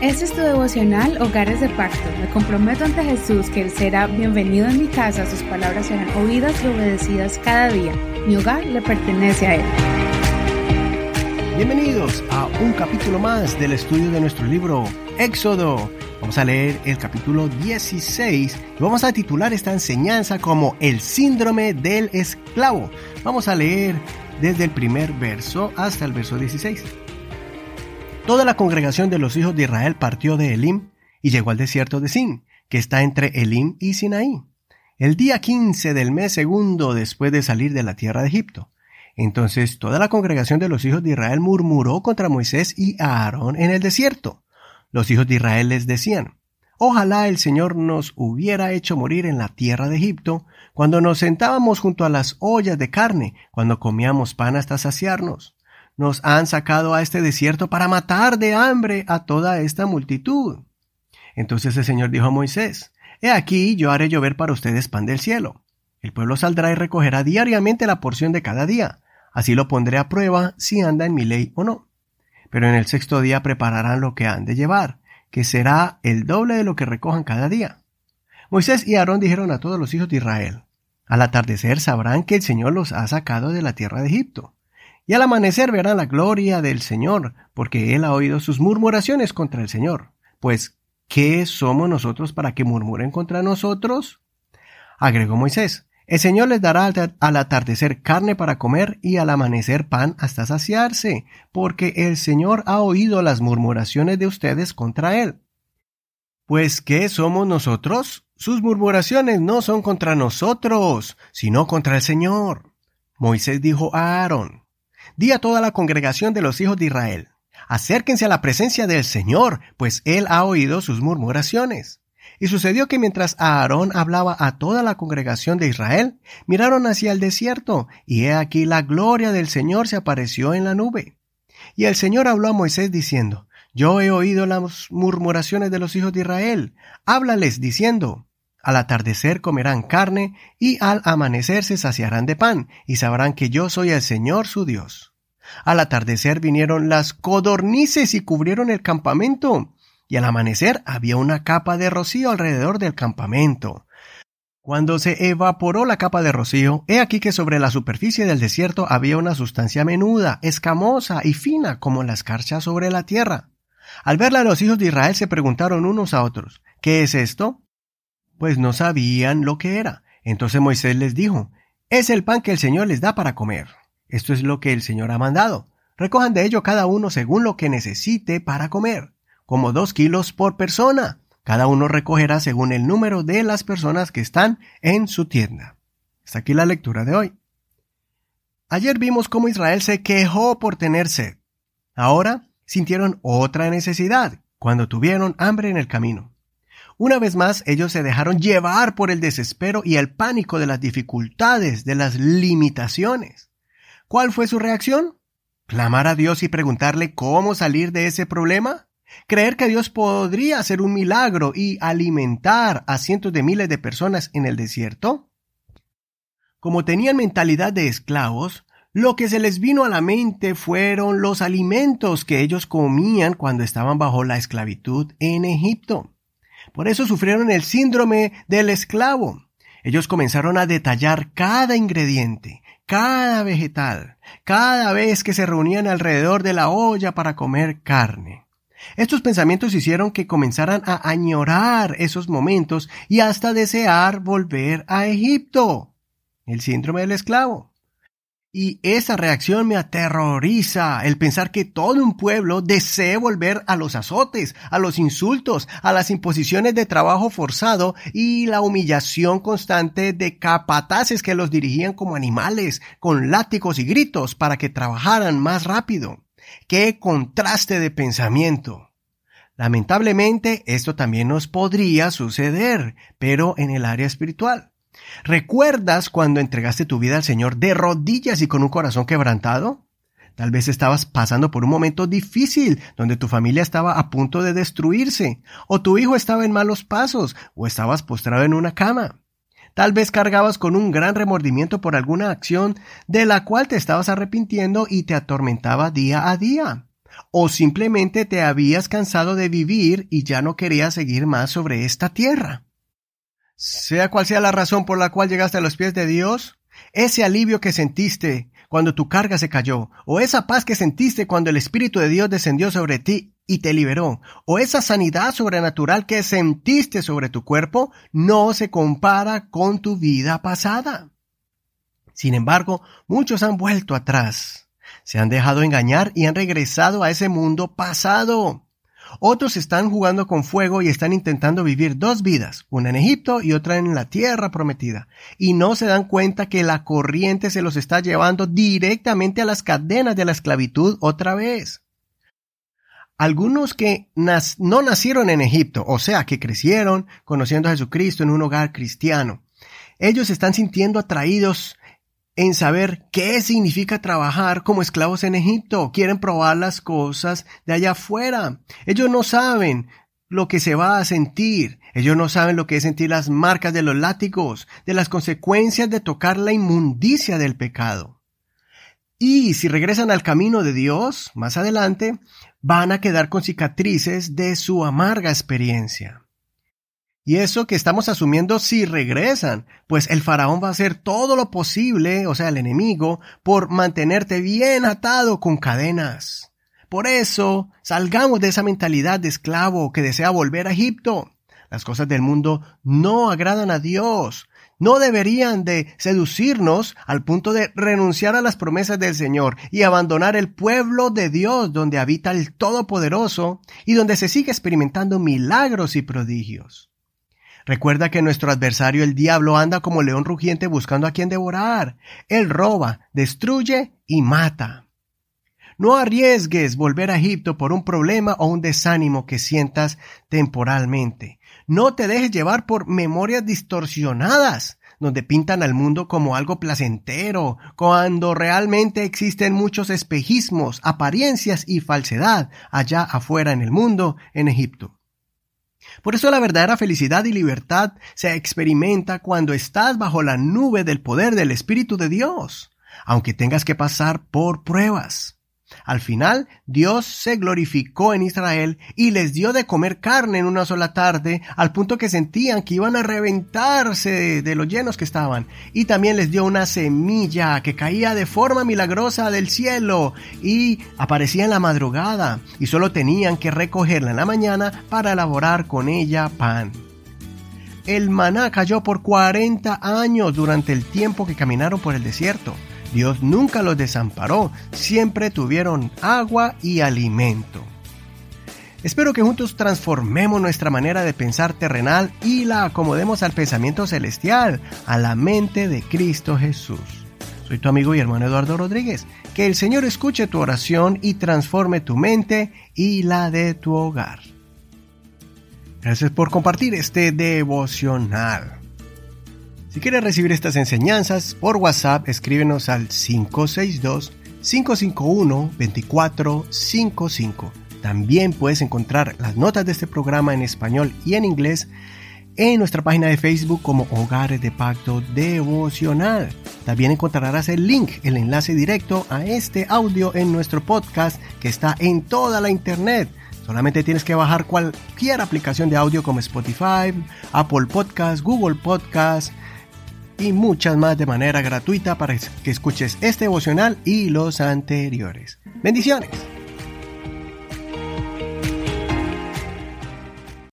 Este es tu devocional Hogares de Pacto. Me comprometo ante Jesús que Él será bienvenido en mi casa, sus palabras serán oídas y obedecidas cada día. Mi hogar le pertenece a Él. Bienvenidos a un capítulo más del estudio de nuestro libro Éxodo. Vamos a leer el capítulo 16 y vamos a titular esta enseñanza como El síndrome del esclavo. Vamos a leer desde el primer verso hasta el verso 16. Toda la congregación de los hijos de Israel partió de Elim y llegó al desierto de Sin, que está entre Elim y Sinaí, el día 15 del mes segundo después de salir de la tierra de Egipto. Entonces toda la congregación de los hijos de Israel murmuró contra Moisés y Aarón en el desierto. Los hijos de Israel les decían, Ojalá el Señor nos hubiera hecho morir en la tierra de Egipto, cuando nos sentábamos junto a las ollas de carne, cuando comíamos pan hasta saciarnos nos han sacado a este desierto para matar de hambre a toda esta multitud. Entonces el Señor dijo a Moisés, He aquí yo haré llover para ustedes pan del cielo. El pueblo saldrá y recogerá diariamente la porción de cada día. Así lo pondré a prueba si anda en mi ley o no. Pero en el sexto día prepararán lo que han de llevar, que será el doble de lo que recojan cada día. Moisés y Aarón dijeron a todos los hijos de Israel, Al atardecer sabrán que el Señor los ha sacado de la tierra de Egipto y al amanecer verán la gloria del Señor, porque él ha oído sus murmuraciones contra el Señor. Pues, ¿qué somos nosotros para que murmuren contra nosotros? Agregó Moisés, el Señor les dará al atardecer carne para comer y al amanecer pan hasta saciarse, porque el Señor ha oído las murmuraciones de ustedes contra él. Pues, ¿qué somos nosotros? Sus murmuraciones no son contra nosotros, sino contra el Señor. Moisés dijo a Aarón, Di a toda la congregación de los hijos de Israel, acérquense a la presencia del Señor, pues Él ha oído sus murmuraciones. Y sucedió que mientras Aarón hablaba a toda la congregación de Israel, miraron hacia el desierto, y he aquí la gloria del Señor se apareció en la nube. Y el Señor habló a Moisés diciendo, Yo he oído las murmuraciones de los hijos de Israel, háblales diciendo, al atardecer comerán carne y al amanecer se saciarán de pan y sabrán que yo soy el Señor su Dios. Al atardecer vinieron las codornices y cubrieron el campamento, y al amanecer había una capa de rocío alrededor del campamento. Cuando se evaporó la capa de rocío, he aquí que sobre la superficie del desierto había una sustancia menuda, escamosa y fina como la escarcha sobre la tierra. Al verla los hijos de Israel se preguntaron unos a otros, ¿qué es esto? Pues no sabían lo que era. Entonces Moisés les dijo, es el pan que el Señor les da para comer. Esto es lo que el Señor ha mandado. Recojan de ello cada uno según lo que necesite para comer, como dos kilos por persona. Cada uno recogerá según el número de las personas que están en su tienda. Hasta aquí la lectura de hoy. Ayer vimos cómo Israel se quejó por tener sed. Ahora sintieron otra necesidad cuando tuvieron hambre en el camino. Una vez más, ellos se dejaron llevar por el desespero y el pánico de las dificultades, de las limitaciones. ¿Cuál fue su reacción? ¿Clamar a Dios y preguntarle cómo salir de ese problema? ¿Creer que Dios podría hacer un milagro y alimentar a cientos de miles de personas en el desierto? Como tenían mentalidad de esclavos, lo que se les vino a la mente fueron los alimentos que ellos comían cuando estaban bajo la esclavitud en Egipto. Por eso sufrieron el síndrome del esclavo. Ellos comenzaron a detallar cada ingrediente, cada vegetal, cada vez que se reunían alrededor de la olla para comer carne. Estos pensamientos hicieron que comenzaran a añorar esos momentos y hasta desear volver a Egipto. El síndrome del esclavo. Y esa reacción me aterroriza, el pensar que todo un pueblo desee volver a los azotes, a los insultos, a las imposiciones de trabajo forzado y la humillación constante de capataces que los dirigían como animales, con látigos y gritos para que trabajaran más rápido. ¡Qué contraste de pensamiento! Lamentablemente, esto también nos podría suceder, pero en el área espiritual. ¿Recuerdas cuando entregaste tu vida al Señor de rodillas y con un corazón quebrantado? Tal vez estabas pasando por un momento difícil donde tu familia estaba a punto de destruirse, o tu hijo estaba en malos pasos, o estabas postrado en una cama. Tal vez cargabas con un gran remordimiento por alguna acción de la cual te estabas arrepintiendo y te atormentaba día a día. ¿O simplemente te habías cansado de vivir y ya no querías seguir más sobre esta tierra? Sea cual sea la razón por la cual llegaste a los pies de Dios, ese alivio que sentiste cuando tu carga se cayó, o esa paz que sentiste cuando el Espíritu de Dios descendió sobre ti y te liberó, o esa sanidad sobrenatural que sentiste sobre tu cuerpo, no se compara con tu vida pasada. Sin embargo, muchos han vuelto atrás, se han dejado engañar y han regresado a ese mundo pasado. Otros están jugando con fuego y están intentando vivir dos vidas, una en Egipto y otra en la tierra prometida, y no se dan cuenta que la corriente se los está llevando directamente a las cadenas de la esclavitud otra vez. Algunos que no nacieron en Egipto, o sea, que crecieron conociendo a Jesucristo en un hogar cristiano, ellos están sintiendo atraídos en saber qué significa trabajar como esclavos en Egipto. Quieren probar las cosas de allá afuera. Ellos no saben lo que se va a sentir. Ellos no saben lo que es sentir las marcas de los látigos, de las consecuencias de tocar la inmundicia del pecado. Y si regresan al camino de Dios, más adelante, van a quedar con cicatrices de su amarga experiencia. Y eso que estamos asumiendo si regresan, pues el faraón va a hacer todo lo posible, o sea, el enemigo, por mantenerte bien atado con cadenas. Por eso, salgamos de esa mentalidad de esclavo que desea volver a Egipto. Las cosas del mundo no agradan a Dios. No deberían de seducirnos al punto de renunciar a las promesas del Señor y abandonar el pueblo de Dios donde habita el Todopoderoso y donde se sigue experimentando milagros y prodigios. Recuerda que nuestro adversario el diablo anda como león rugiente buscando a quien devorar. Él roba, destruye y mata. No arriesgues volver a Egipto por un problema o un desánimo que sientas temporalmente. No te dejes llevar por memorias distorsionadas, donde pintan al mundo como algo placentero, cuando realmente existen muchos espejismos, apariencias y falsedad allá afuera en el mundo, en Egipto. Por eso la verdadera felicidad y libertad se experimenta cuando estás bajo la nube del poder del Espíritu de Dios, aunque tengas que pasar por pruebas. Al final, Dios se glorificó en Israel y les dio de comer carne en una sola tarde, al punto que sentían que iban a reventarse de, los llenos que estaban. Y también les dio una semilla que caía de forma milagrosa del cielo y aparecía en la madrugada, y solo tenían que recogerla en la mañana para elaborar con ella pan. El maná cayó por 40 años durante el tiempo que caminaron por el desierto. Dios nunca los desamparó, siempre tuvieron agua y alimento. Espero que juntos transformemos nuestra manera de pensar terrenal y la acomodemos al pensamiento celestial, a la mente de Cristo Jesús. Soy tu amigo y hermano Eduardo Rodríguez. Que el Señor escuche tu oración y transforme tu mente y la de tu hogar. Gracias por compartir este devocional. Si quieres recibir estas enseñanzas por WhatsApp, escríbenos al 562-551-2455. También puedes encontrar las notas de este programa en español y en inglés en nuestra página de Facebook como Hogares de Pacto Devocional. También encontrarás el link, el enlace directo a este audio en nuestro podcast que está en toda la internet. Solamente tienes que bajar cualquier aplicación de audio como Spotify, Apple Podcast, Google Podcast, y muchas más de manera gratuita para que escuches este devocional y los anteriores. Bendiciones.